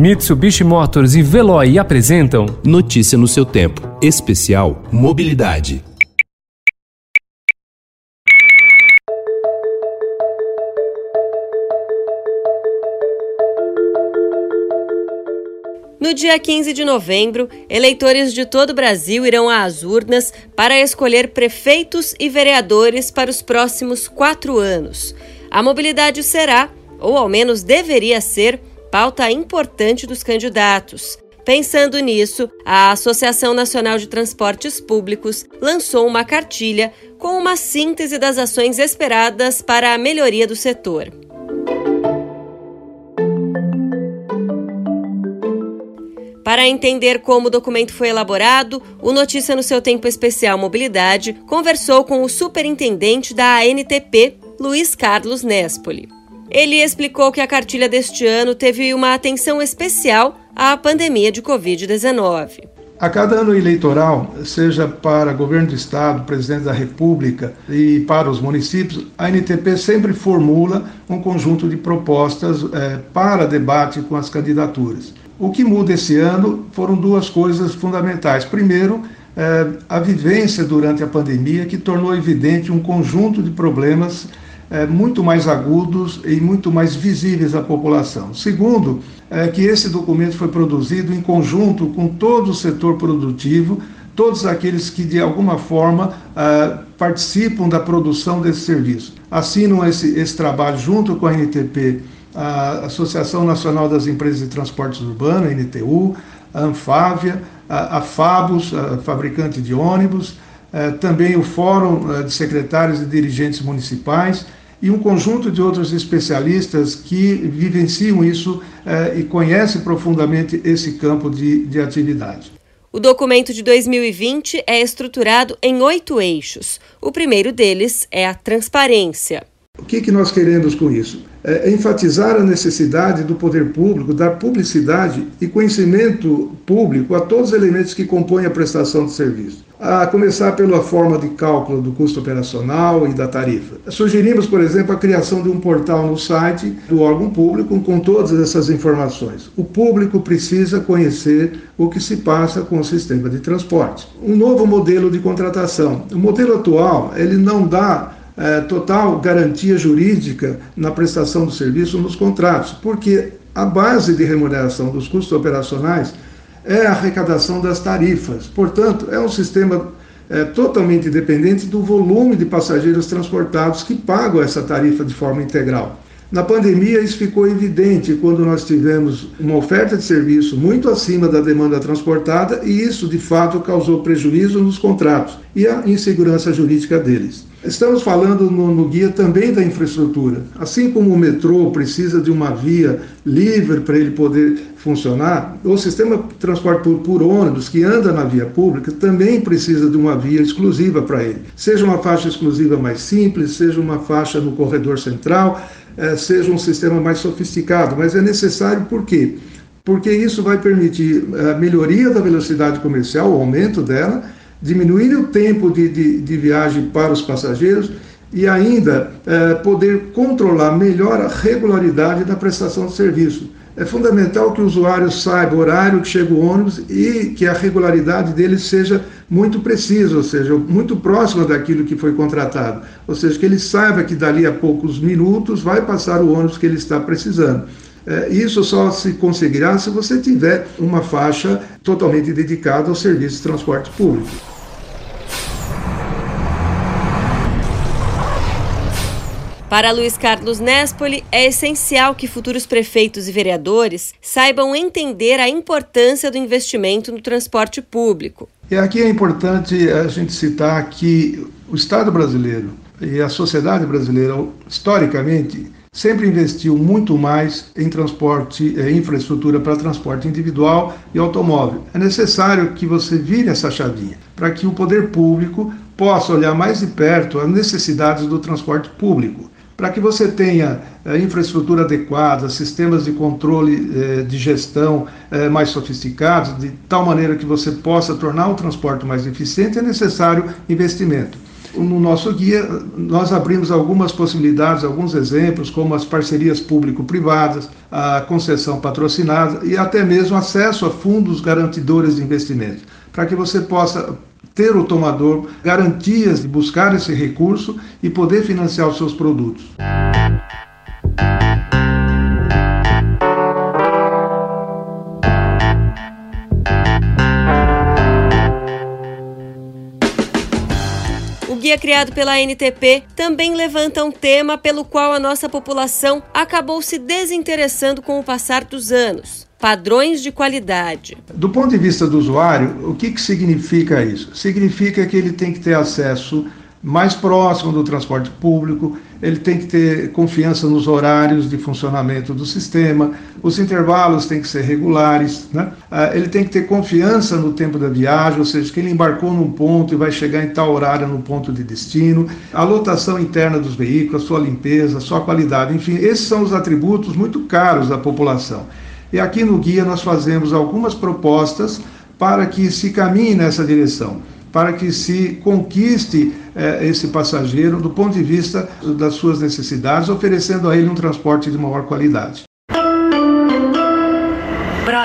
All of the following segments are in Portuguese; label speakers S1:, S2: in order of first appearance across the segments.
S1: Mitsubishi Motors e Veloy apresentam
S2: Notícia no seu tempo. Especial Mobilidade.
S3: No dia 15 de novembro, eleitores de todo o Brasil irão às urnas para escolher prefeitos e vereadores para os próximos quatro anos. A mobilidade será, ou ao menos deveria ser, pauta importante dos candidatos. Pensando nisso, a Associação Nacional de Transportes Públicos lançou uma cartilha com uma síntese das ações esperadas para a melhoria do setor. Para entender como o documento foi elaborado, o Notícia no seu tempo especial Mobilidade conversou com o superintendente da ANTP, Luiz Carlos Nespoli. Ele explicou que a cartilha deste ano teve uma atenção especial à pandemia de Covid-19.
S4: A cada ano eleitoral, seja para governo do estado, presidente da república e para os municípios, a NTP sempre formula um conjunto de propostas eh, para debate com as candidaturas. O que muda esse ano foram duas coisas fundamentais. Primeiro, eh, a vivência durante a pandemia, que tornou evidente um conjunto de problemas eh, muito mais agudos e muito mais visíveis à população. Segundo, eh, que esse documento foi produzido em conjunto com todo o setor produtivo, todos aqueles que de alguma forma participam da produção desse serviço. Assinam esse, esse trabalho junto com a NTP a Associação Nacional das Empresas de Transportes Urbanos, NTU, a Anfávia, a, a Fabus, a fabricante de ônibus, eh, também o Fórum eh, de Secretários e Dirigentes Municipais e um conjunto de outros especialistas que vivenciam isso eh, e conhecem profundamente esse campo de, de atividade.
S3: O documento de 2020 é estruturado em oito eixos. O primeiro deles é a transparência.
S4: O que, que nós queremos com isso? É enfatizar a necessidade do poder público dar publicidade e conhecimento público a todos os elementos que compõem a prestação de serviço. A começar pela forma de cálculo do custo operacional e da tarifa. Sugerimos, por exemplo, a criação de um portal no site do órgão público com todas essas informações. O público precisa conhecer o que se passa com o sistema de transporte. Um novo modelo de contratação. O modelo atual, ele não dá é, total garantia jurídica na prestação do serviço nos contratos, porque a base de remuneração dos custos operacionais é a arrecadação das tarifas. Portanto, é um sistema é, totalmente dependente do volume de passageiros transportados que pagam essa tarifa de forma integral. Na pandemia, isso ficou evidente quando nós tivemos uma oferta de serviço muito acima da demanda transportada e isso, de fato, causou prejuízo nos contratos e a insegurança jurídica deles. Estamos falando no, no, guia também da infraestrutura. Assim como o metrô precisa de uma via livre para ele poder funcionar, o sistema de transporte por, por ônibus que anda na via pública também precisa de uma via exclusiva para ele. Seja uma faixa exclusiva mais simples, seja uma faixa no corredor central, eh, seja um sistema mais sofisticado, mas é necessário por quê? Porque isso vai permitir a melhoria da velocidade comercial, o aumento dela diminuir o tempo de, de, de viagem para os passageiros e ainda é, poder controlar melhor a regularidade da prestação de serviço. É fundamental que o usuário saiba o horário que chega o ônibus e que a regularidade dele seja muito precisa, ou seja, muito próxima daquilo que foi contratado. Ou seja, que ele saiba que dali a poucos minutos vai passar o ônibus que ele está precisando. É, isso só se conseguirá se você tiver uma faixa totalmente dedicada ao serviço de transporte público.
S3: Para Luiz Carlos Nespoli, é essencial que futuros prefeitos e vereadores saibam entender a importância do investimento no transporte público.
S4: E aqui é importante a gente citar que o Estado brasileiro e a sociedade brasileira, historicamente, sempre investiu muito mais em transporte, em infraestrutura para transporte individual e automóvel. É necessário que você vire essa chavinha para que o poder público possa olhar mais de perto as necessidades do transporte público. Para que você tenha eh, infraestrutura adequada, sistemas de controle eh, de gestão eh, mais sofisticados, de tal maneira que você possa tornar o transporte mais eficiente, é necessário investimento. No nosso guia, nós abrimos algumas possibilidades, alguns exemplos, como as parcerias público-privadas, a concessão patrocinada e até mesmo acesso a fundos garantidores de investimentos, para que você possa ter o tomador garantias de buscar esse recurso e poder financiar os seus produtos.
S3: Guia criado pela NTP também levanta um tema pelo qual a nossa população acabou se desinteressando com o passar dos anos padrões de qualidade.
S4: Do ponto de vista do usuário, o que, que significa isso? Significa que ele tem que ter acesso mais próximo do transporte público, ele tem que ter confiança nos horários de funcionamento do sistema, os intervalos têm que ser regulares, né? Ah, ele tem que ter confiança no tempo da viagem, ou seja, que ele embarcou num ponto e vai chegar em tal horário no ponto de destino, a lotação interna dos veículos, a sua limpeza, a sua qualidade, enfim, esses são os atributos muito caros da população. E aqui no guia nós fazemos algumas propostas para que se caminhe nessa direção para que se conquiste eh, esse passageiro do ponto de vista das suas necessidades, oferecendo a ele um transporte de maior qualidade.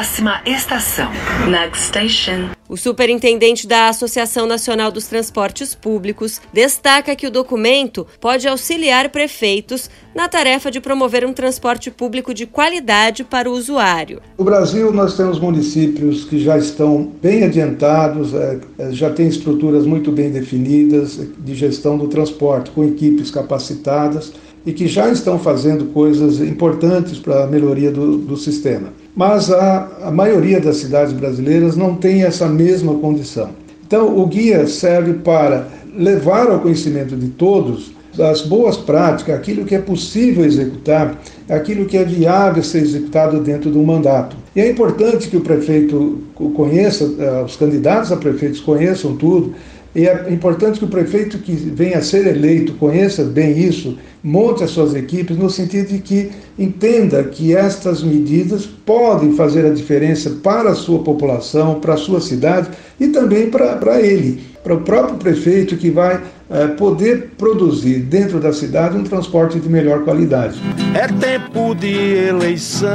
S3: Próxima estação. Next station. O superintendente da Associação Nacional dos Transportes Públicos destaca que o documento pode auxiliar prefeitos na tarefa de promover um transporte público de qualidade para o usuário.
S4: No Brasil, nós temos municípios que já estão bem adiantados, é, é, já têm estruturas muito bem definidas de gestão do transporte, com equipes capacitadas e que já estão fazendo coisas importantes para a melhoria do, do sistema. Mas a, a maioria das cidades brasileiras não tem essa mesma condição. Então, o guia serve para levar ao conhecimento de todos as boas práticas, aquilo que é possível executar, aquilo que é viável ser executado dentro do mandato. E é importante que o prefeito conheça, eh, os candidatos a prefeitos conheçam tudo, e é importante que o prefeito que venha a ser eleito conheça bem isso, monte as suas equipes no sentido de que entenda que estas medidas podem fazer a diferença para a sua população, para a sua cidade e também para, para ele, para o próprio prefeito que vai é, poder produzir dentro da cidade um transporte de melhor qualidade.
S5: É tempo de eleição.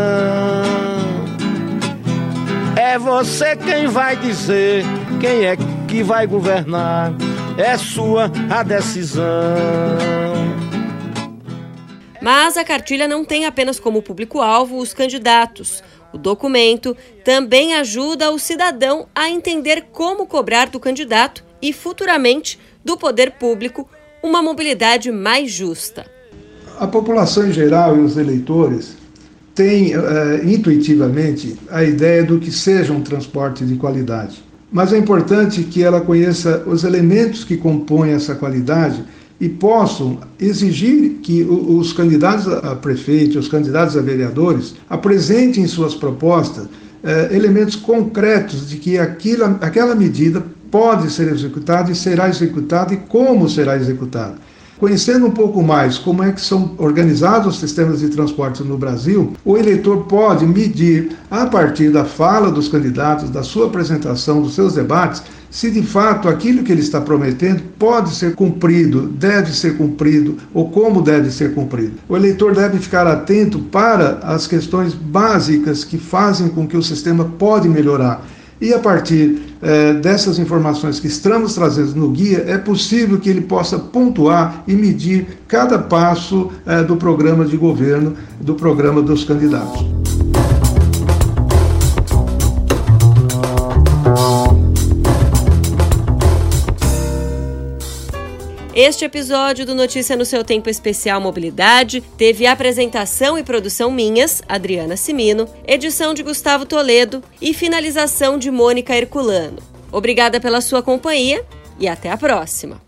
S5: É você quem vai dizer quem é que vai governar. É sua a decisão.
S3: Mas a cartilha não tem apenas como público-alvo os candidatos. O documento também ajuda o cidadão a entender como cobrar do candidato e, futuramente, do poder público uma mobilidade mais justa.
S4: A população em geral e os eleitores têm é, intuitivamente a ideia do que seja um transporte de qualidade. Mas é importante que ela conheça os elementos que compõem essa qualidade e possam exigir que os candidatos a prefeito, os candidatos a vereadores, apresentem em suas propostas eh, elementos concretos de que aquilo, aquela medida pode ser executada e será executada e como será executada. Conhecendo um pouco mais como é que são organizados os sistemas de transporte no Brasil, o eleitor pode medir, a partir da fala dos candidatos, da sua apresentação, dos seus debates, se de fato aquilo que ele está prometendo pode ser cumprido, deve ser cumprido ou como deve ser cumprido. O eleitor deve ficar atento para as questões básicas que fazem com que o sistema pode melhorar e a partir é, dessas informações que estamos trazendo no guia, é possível que ele possa pontuar e medir cada passo é, do programa de governo, do programa dos candidatos.
S3: Este episódio do Notícia no seu Tempo Especial Mobilidade teve apresentação e produção minhas, Adriana Simino, edição de Gustavo Toledo e finalização de Mônica Herculano. Obrigada pela sua companhia e até a próxima.